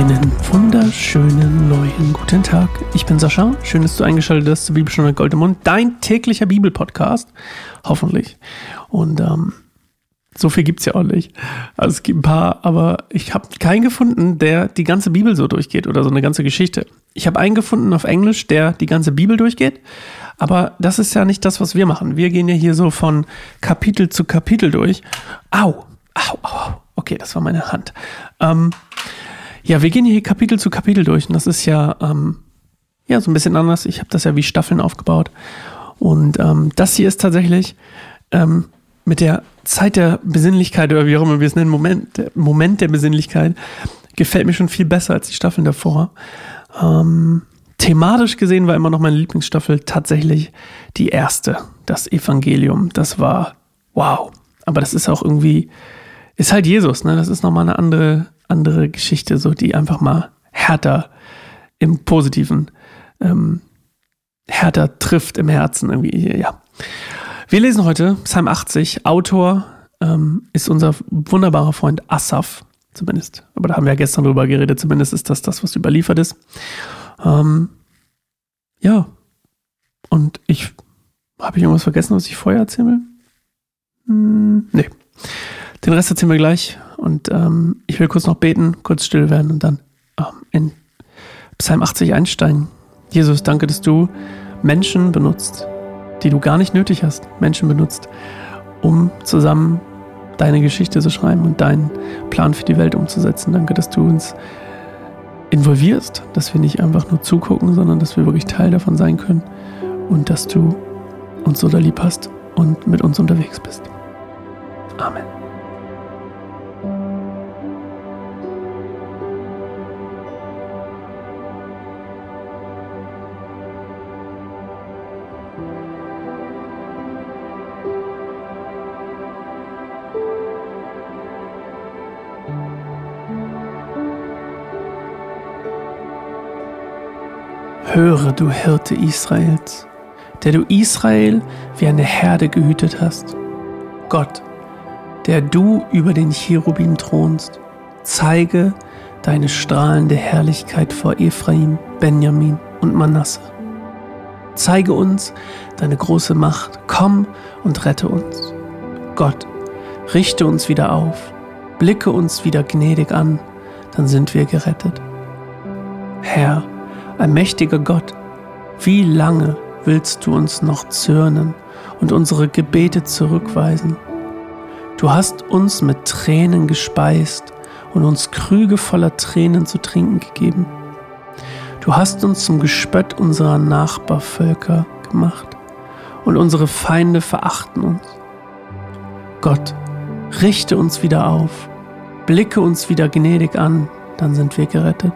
Einen wunderschönen neuen guten Tag. Ich bin Sascha. Schön, dass du eingeschaltet hast zu Bibelstunde Goldemund, dein täglicher Bibelpodcast. Hoffentlich. Und ähm, so viel gibt es ja auch nicht. Also es gibt ein paar, aber ich habe keinen gefunden, der die ganze Bibel so durchgeht oder so eine ganze Geschichte. Ich habe einen gefunden auf Englisch, der die ganze Bibel durchgeht. Aber das ist ja nicht das, was wir machen. Wir gehen ja hier so von Kapitel zu Kapitel durch. Au, au, au. Okay, das war meine Hand. Ähm, ja, wir gehen hier Kapitel zu Kapitel durch und das ist ja, ähm, ja so ein bisschen anders. Ich habe das ja wie Staffeln aufgebaut. Und ähm, das hier ist tatsächlich ähm, mit der Zeit der Besinnlichkeit oder wie auch immer wir es nennen, Moment, der Moment der Besinnlichkeit, gefällt mir schon viel besser als die Staffeln davor. Ähm, thematisch gesehen war immer noch meine Lieblingsstaffel tatsächlich die erste, das Evangelium. Das war wow. Aber das ist auch irgendwie, ist halt Jesus, ne? Das ist nochmal eine andere, andere Geschichte, so die einfach mal härter im Positiven, ähm, härter trifft im Herzen irgendwie, ja. Wir lesen heute Psalm 80. Autor ähm, ist unser wunderbarer Freund Asaf, zumindest. Aber da haben wir ja gestern drüber geredet. Zumindest ist das das, was überliefert ist. Ähm, ja. Und ich habe ich irgendwas vergessen, was ich vorher erzählen will? Hm, nee. Den Rest erzählen wir gleich. Und ähm, ich will kurz noch beten, kurz still werden und dann ähm, in Psalm 80 einsteigen. Jesus, danke, dass du Menschen benutzt, die du gar nicht nötig hast, Menschen benutzt, um zusammen deine Geschichte zu schreiben und deinen Plan für die Welt umzusetzen. Danke, dass du uns involvierst, dass wir nicht einfach nur zugucken, sondern dass wir wirklich Teil davon sein können und dass du uns so da lieb hast und mit uns unterwegs bist. Amen. Höre, du Hirte Israels, der du Israel wie eine Herde gehütet hast. Gott, der du über den Cherubin thronst, zeige deine strahlende Herrlichkeit vor Ephraim, Benjamin und Manasse. Zeige uns deine große Macht, komm und rette uns. Gott, richte uns wieder auf, blicke uns wieder gnädig an, dann sind wir gerettet. Herr, Allmächtiger Gott, wie lange willst du uns noch zürnen und unsere Gebete zurückweisen? Du hast uns mit Tränen gespeist und uns Krüge voller Tränen zu trinken gegeben. Du hast uns zum Gespött unserer Nachbarvölker gemacht und unsere Feinde verachten uns. Gott, richte uns wieder auf, blicke uns wieder gnädig an, dann sind wir gerettet.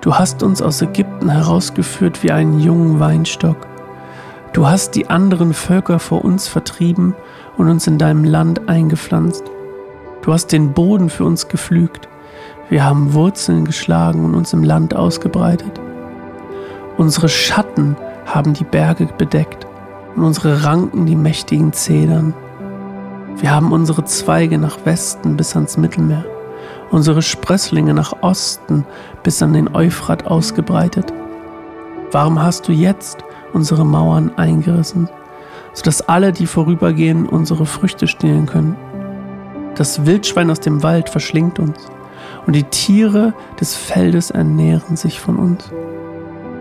Du hast uns aus Ägypten herausgeführt wie einen jungen Weinstock. Du hast die anderen Völker vor uns vertrieben und uns in deinem Land eingepflanzt. Du hast den Boden für uns gepflügt. Wir haben Wurzeln geschlagen und uns im Land ausgebreitet. Unsere Schatten haben die Berge bedeckt und unsere Ranken die mächtigen Zedern. Wir haben unsere Zweige nach Westen bis ans Mittelmeer unsere Sprösslinge nach Osten bis an den Euphrat ausgebreitet? Warum hast du jetzt unsere Mauern eingerissen, sodass alle, die vorübergehen, unsere Früchte stehlen können? Das Wildschwein aus dem Wald verschlingt uns und die Tiere des Feldes ernähren sich von uns.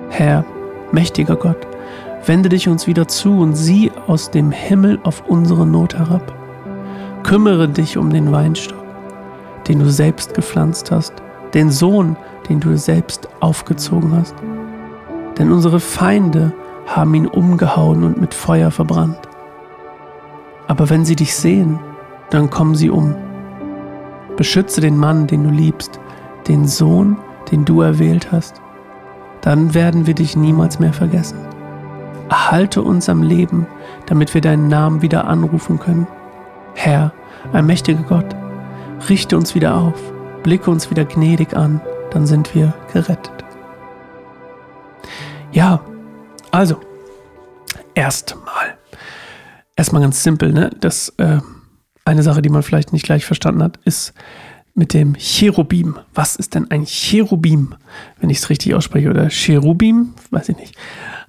Herr, mächtiger Gott, wende dich uns wieder zu und sieh aus dem Himmel auf unsere Not herab. Kümmere dich um den Weinstock den du selbst gepflanzt hast, den Sohn, den du selbst aufgezogen hast. Denn unsere Feinde haben ihn umgehauen und mit Feuer verbrannt. Aber wenn sie dich sehen, dann kommen sie um. Beschütze den Mann, den du liebst, den Sohn, den du erwählt hast. Dann werden wir dich niemals mehr vergessen. Erhalte uns am Leben, damit wir deinen Namen wieder anrufen können. Herr, allmächtiger Gott, richte uns wieder auf, blicke uns wieder gnädig an, dann sind wir gerettet. Ja, also, erstmal. Erstmal ganz simpel, ne? Das, äh, eine Sache, die man vielleicht nicht gleich verstanden hat, ist, mit dem Cherubim. Was ist denn ein Cherubim, wenn ich es richtig ausspreche? Oder Cherubim? Weiß ich nicht.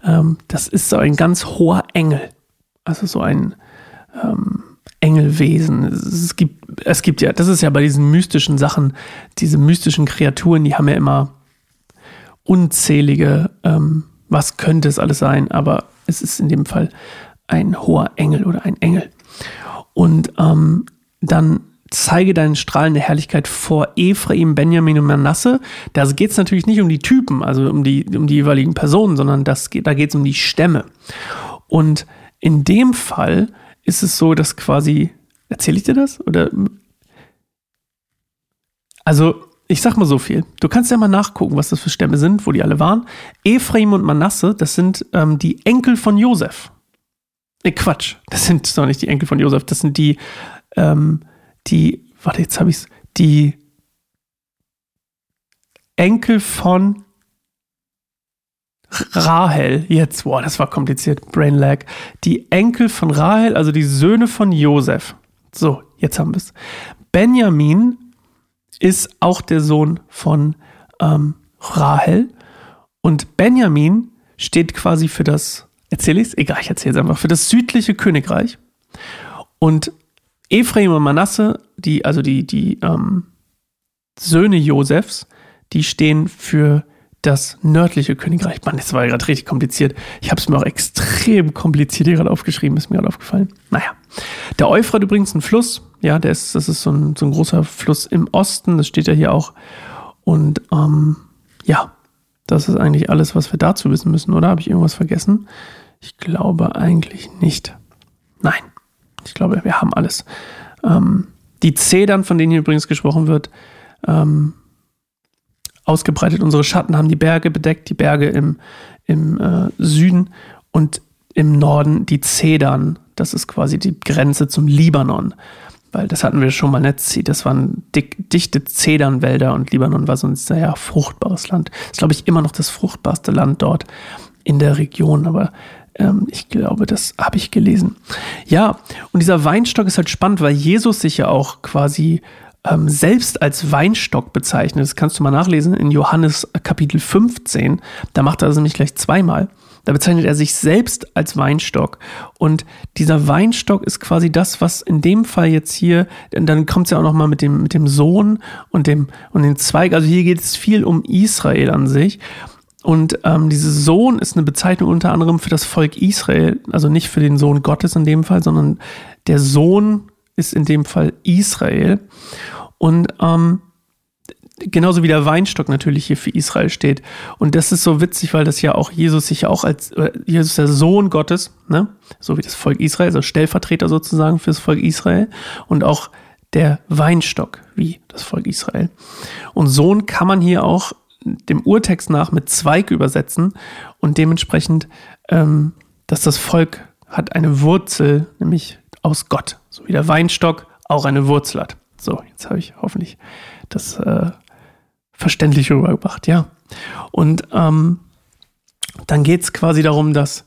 Ähm, das ist so ein ganz hoher Engel. Also so ein ähm, Engelwesen. Es gibt, es gibt ja, das ist ja bei diesen mystischen Sachen, diese mystischen Kreaturen, die haben ja immer unzählige, ähm, was könnte es alles sein, aber es ist in dem Fall ein hoher Engel oder ein Engel. Und ähm, dann zeige deine strahlende Herrlichkeit vor Ephraim, Benjamin und Manasse. Da geht es natürlich nicht um die Typen, also um die, um die jeweiligen Personen, sondern das da geht es um die Stämme. Und in dem Fall ist es so, dass quasi, erzähle ich dir das? Oder also, ich sag mal so viel. Du kannst ja mal nachgucken, was das für Stämme sind, wo die alle waren. Ephraim und Manasse, das sind ähm, die Enkel von Josef. Nee, Quatsch. Das sind doch nicht die Enkel von Josef, das sind die, ähm, die, warte, jetzt habe ich es, die Enkel von Rahel, jetzt, boah, das war kompliziert, Brain Lag. Die Enkel von Rahel, also die Söhne von Josef. So, jetzt haben wir es. Benjamin ist auch der Sohn von ähm, Rahel. Und Benjamin steht quasi für das, erzähle ich es? Egal, ich erzähle es einfach, für das südliche Königreich. Und Ephraim und Manasse, die, also die, die ähm, Söhne Josefs, die stehen für das nördliche Königreich. Mann, das war ja gerade richtig kompliziert. Ich habe es mir auch extrem kompliziert hier gerade aufgeschrieben, ist mir gerade aufgefallen. Naja. Der Euphrat übrigens ein Fluss. Ja, der ist, das ist so ein, so ein großer Fluss im Osten. Das steht ja hier auch. Und ähm, ja, das ist eigentlich alles, was wir dazu wissen müssen, oder? Habe ich irgendwas vergessen? Ich glaube eigentlich nicht. Nein. Ich glaube, wir haben alles. Ähm, die Zedern, von denen hier übrigens gesprochen wird, ähm, ausgebreitet. Unsere Schatten haben die Berge bedeckt, die Berge im, im äh, Süden und im Norden die Zedern. Das ist quasi die Grenze zum Libanon. Weil das hatten wir schon mal nicht. Das waren dick, dichte Zedernwälder und Libanon war so ein sehr fruchtbares Land. Das ist, glaube ich, immer noch das fruchtbarste Land dort in der Region. Aber ähm, ich glaube, das habe ich gelesen. Ja, und dieser Weinstock ist halt spannend, weil Jesus sich ja auch quasi ähm, selbst als Weinstock bezeichnet. Das kannst du mal nachlesen in Johannes Kapitel 15. Da macht er das nämlich gleich zweimal. Da bezeichnet er sich selbst als Weinstock. Und dieser Weinstock ist quasi das, was in dem Fall jetzt hier, dann kommt es ja auch nochmal mit dem, mit dem Sohn und dem, und dem Zweig. Also hier geht es viel um Israel an sich. Und ähm, dieses Sohn ist eine Bezeichnung unter anderem für das Volk Israel, also nicht für den Sohn Gottes in dem Fall, sondern der Sohn ist in dem Fall Israel. Und ähm, genauso wie der Weinstock natürlich hier für Israel steht. Und das ist so witzig, weil das ja auch Jesus sich auch als, äh, Jesus der Sohn Gottes, ne? so wie das Volk Israel, also Stellvertreter sozusagen für das Volk Israel und auch der Weinstock wie das Volk Israel. Und Sohn kann man hier auch dem Urtext nach mit Zweig übersetzen und dementsprechend, ähm, dass das Volk hat eine Wurzel, nämlich aus Gott, so wie der Weinstock auch eine Wurzel hat. So, jetzt habe ich hoffentlich das äh, verständlich rübergebracht, ja. Und ähm, dann geht es quasi darum, dass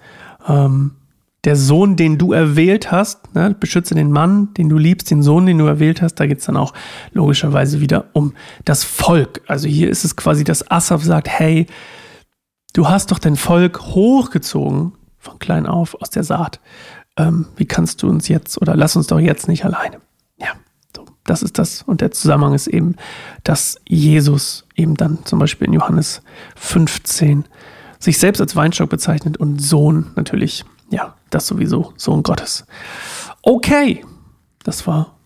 ähm, der Sohn, den du erwählt hast, ne, beschütze den Mann, den du liebst, den Sohn, den du erwählt hast, da geht es dann auch logischerweise wieder um das Volk. Also hier ist es quasi, dass Asaf sagt, hey, du hast doch dein Volk hochgezogen, von klein auf, aus der Saat ähm, wie kannst du uns jetzt oder lass uns doch jetzt nicht alleine. Ja, so, das ist das. Und der Zusammenhang ist eben, dass Jesus eben dann zum Beispiel in Johannes 15 sich selbst als Weinstock bezeichnet und Sohn natürlich, ja, das sowieso, Sohn Gottes. Okay, das war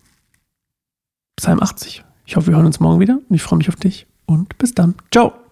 Psalm 80. Ich hoffe, wir hören uns morgen wieder und ich freue mich auf dich und bis dann. Ciao.